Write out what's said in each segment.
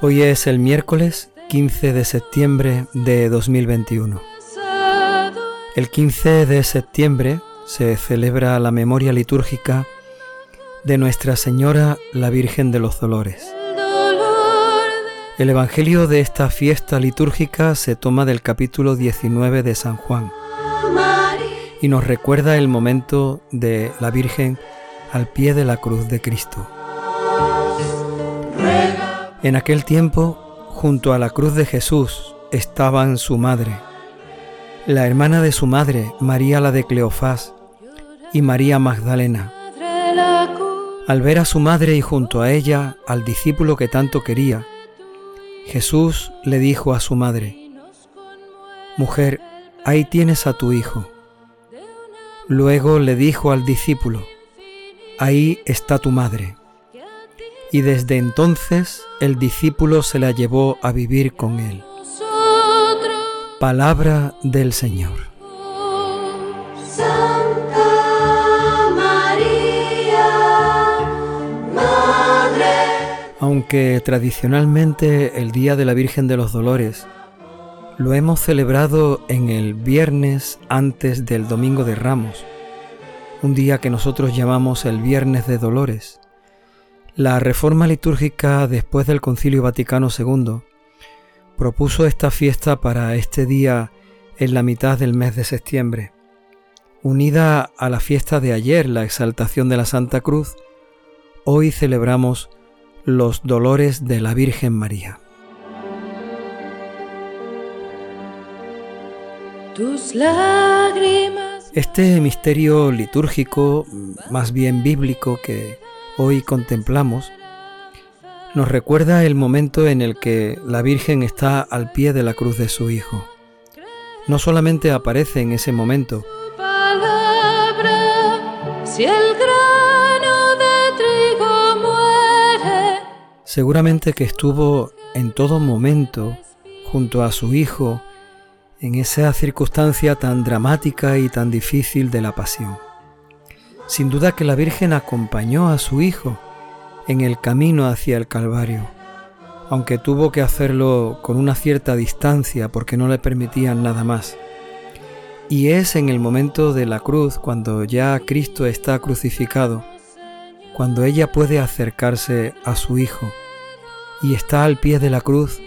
Hoy es el miércoles 15 de septiembre de 2021. El 15 de septiembre se celebra la memoria litúrgica de Nuestra Señora la Virgen de los Dolores. El Evangelio de esta fiesta litúrgica se toma del capítulo 19 de San Juan y nos recuerda el momento de la Virgen al pie de la cruz de Cristo. En aquel tiempo, junto a la cruz de Jesús, estaban su madre, la hermana de su madre, María la de Cleofás, y María Magdalena. Al ver a su madre y junto a ella al discípulo que tanto quería, Jesús le dijo a su madre, Mujer, ahí tienes a tu hijo. Luego le dijo al discípulo, Ahí está tu madre. Y desde entonces el discípulo se la llevó a vivir con él. Palabra del Señor. Aunque tradicionalmente el Día de la Virgen de los Dolores lo hemos celebrado en el viernes antes del Domingo de Ramos, un día que nosotros llamamos el Viernes de Dolores, la reforma litúrgica después del Concilio Vaticano II propuso esta fiesta para este día en la mitad del mes de septiembre. Unida a la fiesta de ayer, la exaltación de la Santa Cruz, hoy celebramos los dolores de la Virgen María. Tus lágrimas. Este misterio litúrgico, más bien bíblico, que hoy contemplamos, nos recuerda el momento en el que la Virgen está al pie de la cruz de su Hijo. No solamente aparece en ese momento, palabra, si el grano de trigo muere, seguramente que estuvo en todo momento junto a su Hijo en esa circunstancia tan dramática y tan difícil de la pasión. Sin duda que la Virgen acompañó a su Hijo en el camino hacia el Calvario, aunque tuvo que hacerlo con una cierta distancia porque no le permitían nada más. Y es en el momento de la cruz, cuando ya Cristo está crucificado, cuando ella puede acercarse a su Hijo y está al pie de la cruz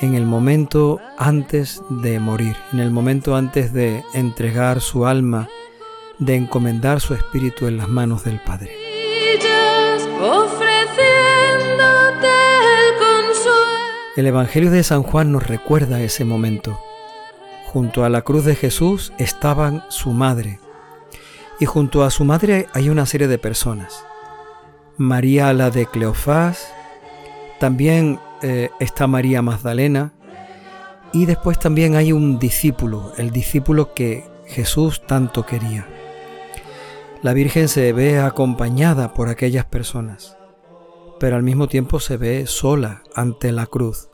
en el momento antes de morir, en el momento antes de entregar su alma, de encomendar su espíritu en las manos del Padre. El Evangelio de San Juan nos recuerda ese momento. Junto a la cruz de Jesús estaban su madre. Y junto a su madre hay una serie de personas. María la de Cleofás, también eh, está María Magdalena, y después también hay un discípulo, el discípulo que Jesús tanto quería. La Virgen se ve acompañada por aquellas personas, pero al mismo tiempo se ve sola ante la cruz,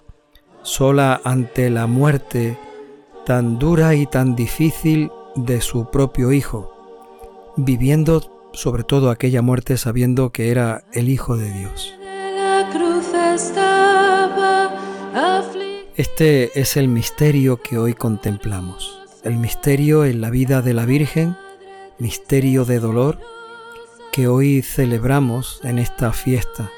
sola ante la muerte tan dura y tan difícil de su propio Hijo, viviendo sobre todo aquella muerte sabiendo que era el Hijo de Dios. Este es el misterio que hoy contemplamos, el misterio en la vida de la Virgen, misterio de dolor que hoy celebramos en esta fiesta,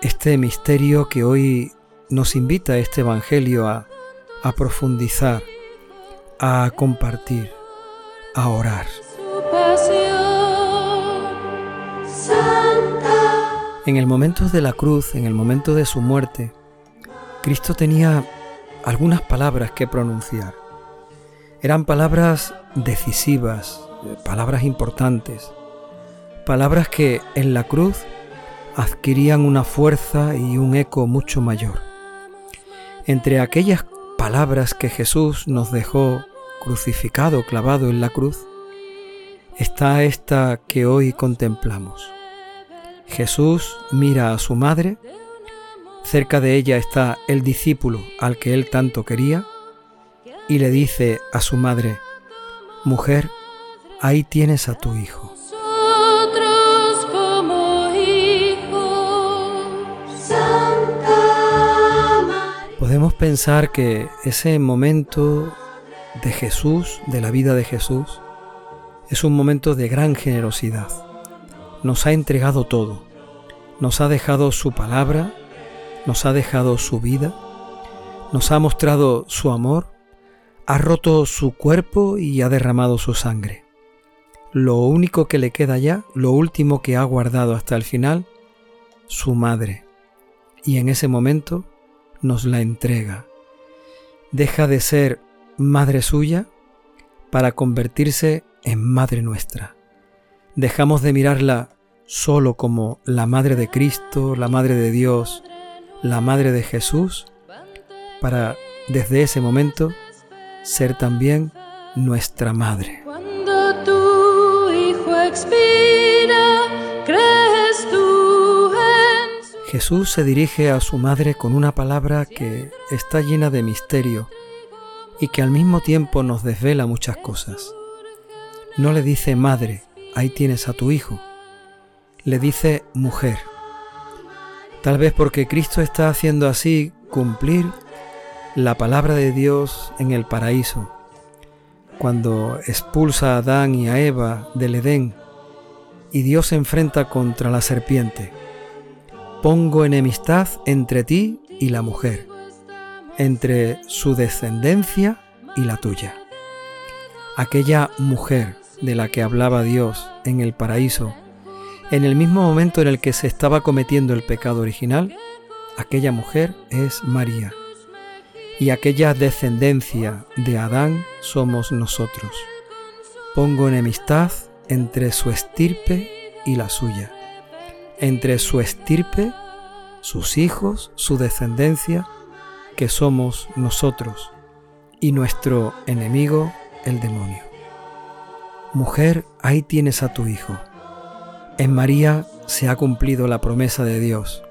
este misterio que hoy nos invita este Evangelio a, a profundizar, a compartir, a orar. En el momento de la cruz, en el momento de su muerte, Cristo tenía algunas palabras que pronunciar. Eran palabras decisivas, palabras importantes, palabras que en la cruz adquirían una fuerza y un eco mucho mayor. Entre aquellas palabras que Jesús nos dejó crucificado, clavado en la cruz, está esta que hoy contemplamos. Jesús mira a su madre, cerca de ella está el discípulo al que él tanto quería, y le dice a su madre, Mujer, ahí tienes a tu Hijo. Podemos pensar que ese momento de Jesús, de la vida de Jesús, es un momento de gran generosidad. Nos ha entregado todo. Nos ha dejado su palabra, nos ha dejado su vida, nos ha mostrado su amor, ha roto su cuerpo y ha derramado su sangre. Lo único que le queda ya, lo último que ha guardado hasta el final, su madre. Y en ese momento nos la entrega. Deja de ser madre suya para convertirse en madre nuestra. Dejamos de mirarla solo como la madre de Cristo, la madre de Dios, la madre de Jesús, para desde ese momento ser también nuestra madre. Cuando tu hijo expira, crees tú en su Jesús se dirige a su madre con una palabra que está llena de misterio y que al mismo tiempo nos desvela muchas cosas. No le dice madre, ahí tienes a tu hijo. Le dice mujer. Tal vez porque Cristo está haciendo así cumplir la palabra de Dios en el paraíso, cuando expulsa a Adán y a Eva del Edén y Dios se enfrenta contra la serpiente. Pongo enemistad entre ti y la mujer, entre su descendencia y la tuya. Aquella mujer de la que hablaba Dios en el paraíso, en el mismo momento en el que se estaba cometiendo el pecado original, aquella mujer es María. Y aquella descendencia de Adán somos nosotros. Pongo enemistad entre su estirpe y la suya, entre su estirpe, sus hijos, su descendencia, que somos nosotros, y nuestro enemigo, el demonio. Mujer, ahí tienes a tu hijo. En María se ha cumplido la promesa de Dios.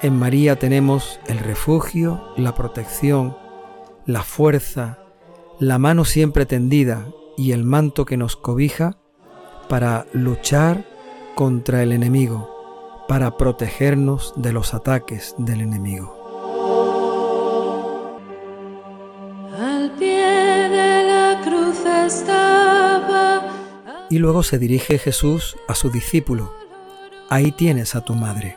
En María tenemos el refugio, la protección, la fuerza, la mano siempre tendida y el manto que nos cobija para luchar contra el enemigo, para protegernos de los ataques del enemigo. al pie de la cruz estaba. Y luego se dirige Jesús a su discípulo. Ahí tienes a tu madre.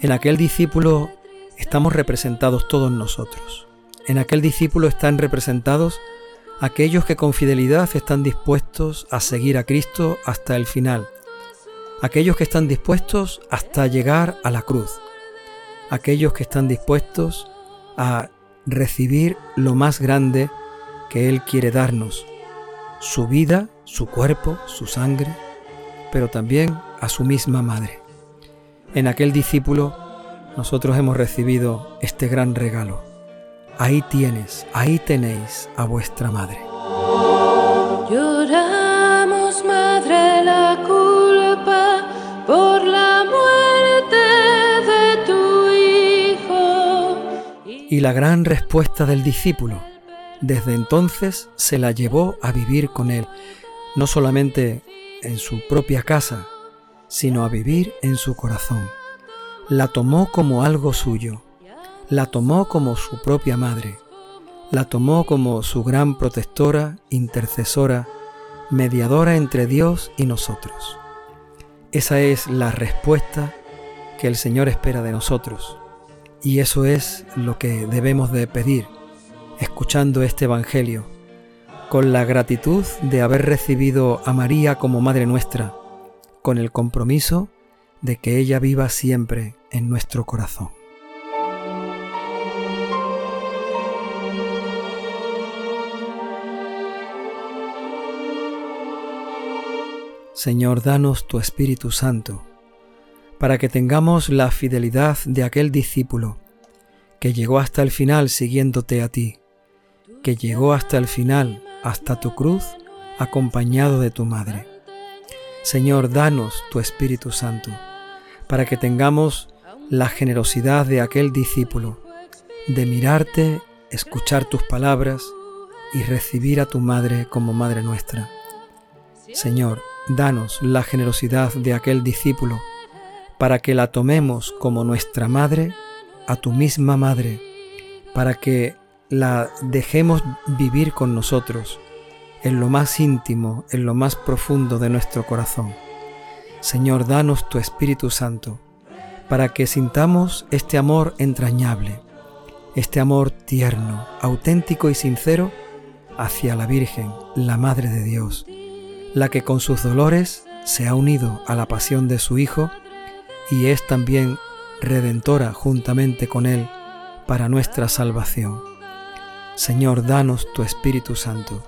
En aquel discípulo estamos representados todos nosotros. En aquel discípulo están representados aquellos que con fidelidad están dispuestos a seguir a Cristo hasta el final. Aquellos que están dispuestos hasta llegar a la cruz. Aquellos que están dispuestos a recibir lo más grande que Él quiere darnos, su vida, su cuerpo, su sangre, pero también a su misma madre. En aquel discípulo nosotros hemos recibido este gran regalo. Ahí tienes, ahí tenéis a vuestra madre. Lloramos, madre, la culpa por la muerte de tu hijo. Y la gran respuesta del discípulo, desde entonces se la llevó a vivir con él, no solamente en su propia casa, sino a vivir en su corazón. La tomó como algo suyo, la tomó como su propia madre, la tomó como su gran protectora, intercesora, mediadora entre Dios y nosotros. Esa es la respuesta que el Señor espera de nosotros. Y eso es lo que debemos de pedir, escuchando este Evangelio, con la gratitud de haber recibido a María como Madre nuestra, con el compromiso de que ella viva siempre en nuestro corazón. Señor, danos tu Espíritu Santo, para que tengamos la fidelidad de aquel discípulo que llegó hasta el final siguiéndote a ti, que llegó hasta el final, hasta tu cruz, acompañado de tu madre. Señor, danos tu Espíritu Santo, para que tengamos la generosidad de aquel discípulo, de mirarte, escuchar tus palabras y recibir a tu madre como madre nuestra. Señor, danos la generosidad de aquel discípulo, para que la tomemos como nuestra madre, a tu misma madre, para que la dejemos vivir con nosotros, en lo más íntimo, en lo más profundo de nuestro corazón. Señor, danos tu Espíritu Santo, para que sintamos este amor entrañable, este amor tierno, auténtico y sincero hacia la Virgen, la Madre de Dios, la que con sus dolores se ha unido a la pasión de su Hijo y es también redentora juntamente con Él para nuestra salvación. Señor, danos tu Espíritu Santo,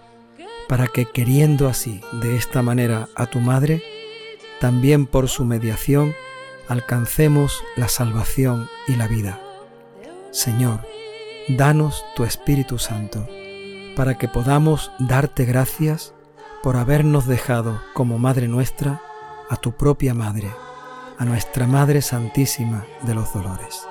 para que queriendo así, de esta manera, a tu Madre, también por su mediación alcancemos la salvación y la vida. Señor, danos tu Espíritu Santo, para que podamos darte gracias por habernos dejado como Madre nuestra a tu propia Madre, a nuestra Madre Santísima de los Dolores.